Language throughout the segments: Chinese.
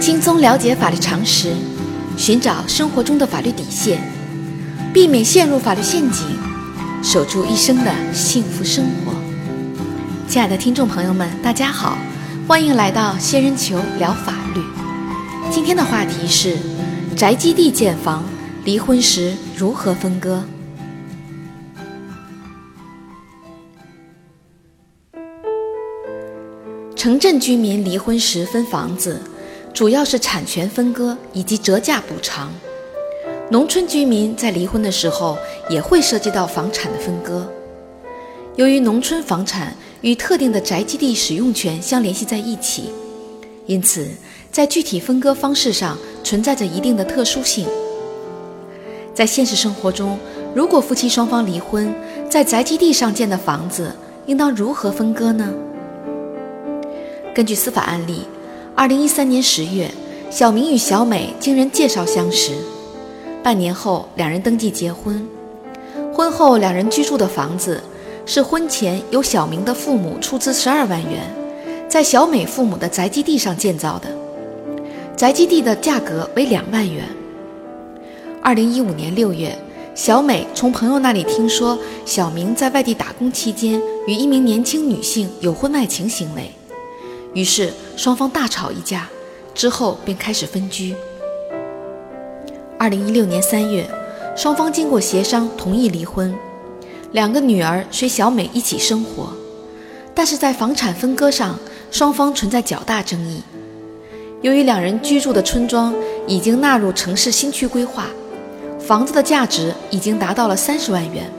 轻松了解法律常识，寻找生活中的法律底线，避免陷入法律陷阱，守住一生的幸福生活。亲爱的听众朋友们，大家好，欢迎来到仙人球聊法律。今天的话题是：宅基地建房，离婚时如何分割？城镇居民离婚时分房子，主要是产权分割以及折价补偿；农村居民在离婚的时候也会涉及到房产的分割。由于农村房产与特定的宅基地使用权相联系在一起，因此在具体分割方式上存在着一定的特殊性。在现实生活中，如果夫妻双方离婚，在宅基地上建的房子应当如何分割呢？根据司法案例，二零一三年十月，小明与小美经人介绍相识，半年后两人登记结婚。婚后两人居住的房子是婚前由小明的父母出资十二万元，在小美父母的宅基地上建造的，宅基地的价格为两万元。二零一五年六月，小美从朋友那里听说小明在外地打工期间与一名年轻女性有婚外情行为。于是双方大吵一架，之后便开始分居。二零一六年三月，双方经过协商同意离婚，两个女儿随小美一起生活。但是在房产分割上，双方存在较大争议。由于两人居住的村庄已经纳入城市新区规划，房子的价值已经达到了三十万元。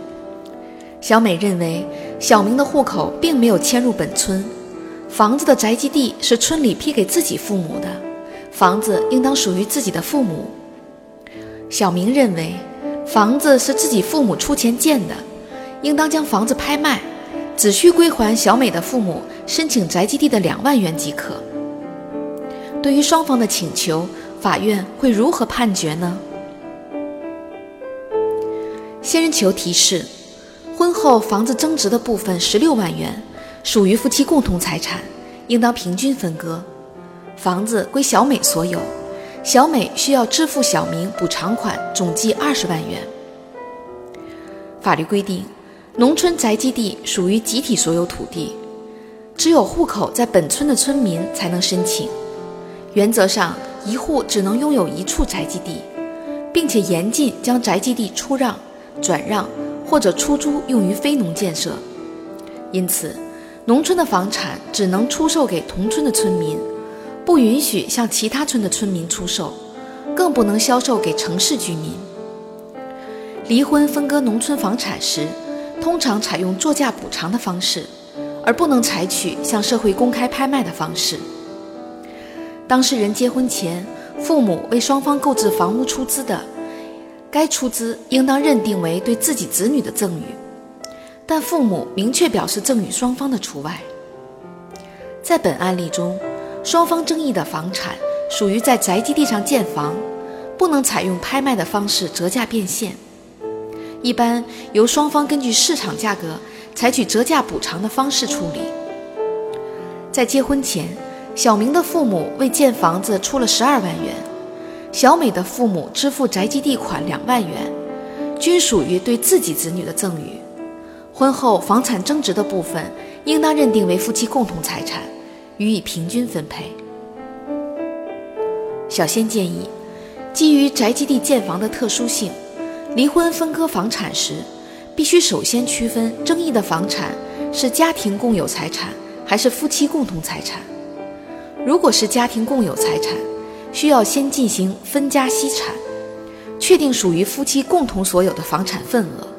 小美认为小明的户口并没有迁入本村。房子的宅基地是村里批给自己父母的，房子应当属于自己的父母。小明认为，房子是自己父母出钱建的，应当将房子拍卖，只需归还小美的父母申请宅基地的两万元即可。对于双方的请求，法院会如何判决呢？仙人球提示：婚后房子增值的部分十六万元。属于夫妻共同财产，应当平均分割。房子归小美所有，小美需要支付小明补偿款，总计二十万元。法律规定，农村宅基地属于集体所有土地，只有户口在本村的村民才能申请。原则上，一户只能拥有一处宅基地，并且严禁将宅基地出让、转让或者出租用于非农建设。因此。农村的房产只能出售给同村的村民，不允许向其他村的村民出售，更不能销售给城市居民。离婚分割农村房产时，通常采用作价补偿的方式，而不能采取向社会公开拍卖的方式。当事人结婚前，父母为双方购置房屋出资的，该出资应当认定为对自己子女的赠与。但父母明确表示赠与双方的除外。在本案例中，双方争议的房产属于在宅基地上建房，不能采用拍卖的方式折价变现，一般由双方根据市场价格采取折价补偿的方式处理。在结婚前，小明的父母为建房子出了十二万元，小美的父母支付宅基地款两万元，均属于对自己子女的赠与。婚后房产增值的部分，应当认定为夫妻共同财产，予以平均分配。小仙建议，基于宅基地建房的特殊性，离婚分割房产时，必须首先区分争议的房产是家庭共有财产还是夫妻共同财产。如果是家庭共有财产，需要先进行分家析产，确定属于夫妻共同所有的房产份额。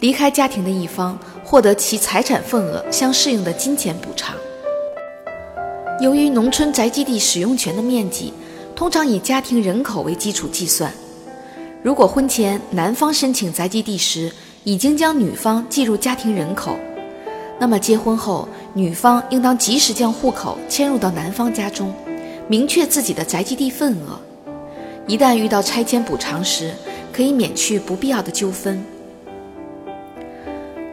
离开家庭的一方获得其财产份额相适应的金钱补偿。由于农村宅基地使用权的面积通常以家庭人口为基础计算，如果婚前男方申请宅基地时已经将女方计入家庭人口，那么结婚后女方应当及时将户口迁入到男方家中，明确自己的宅基地份额。一旦遇到拆迁补偿时，可以免去不必要的纠纷。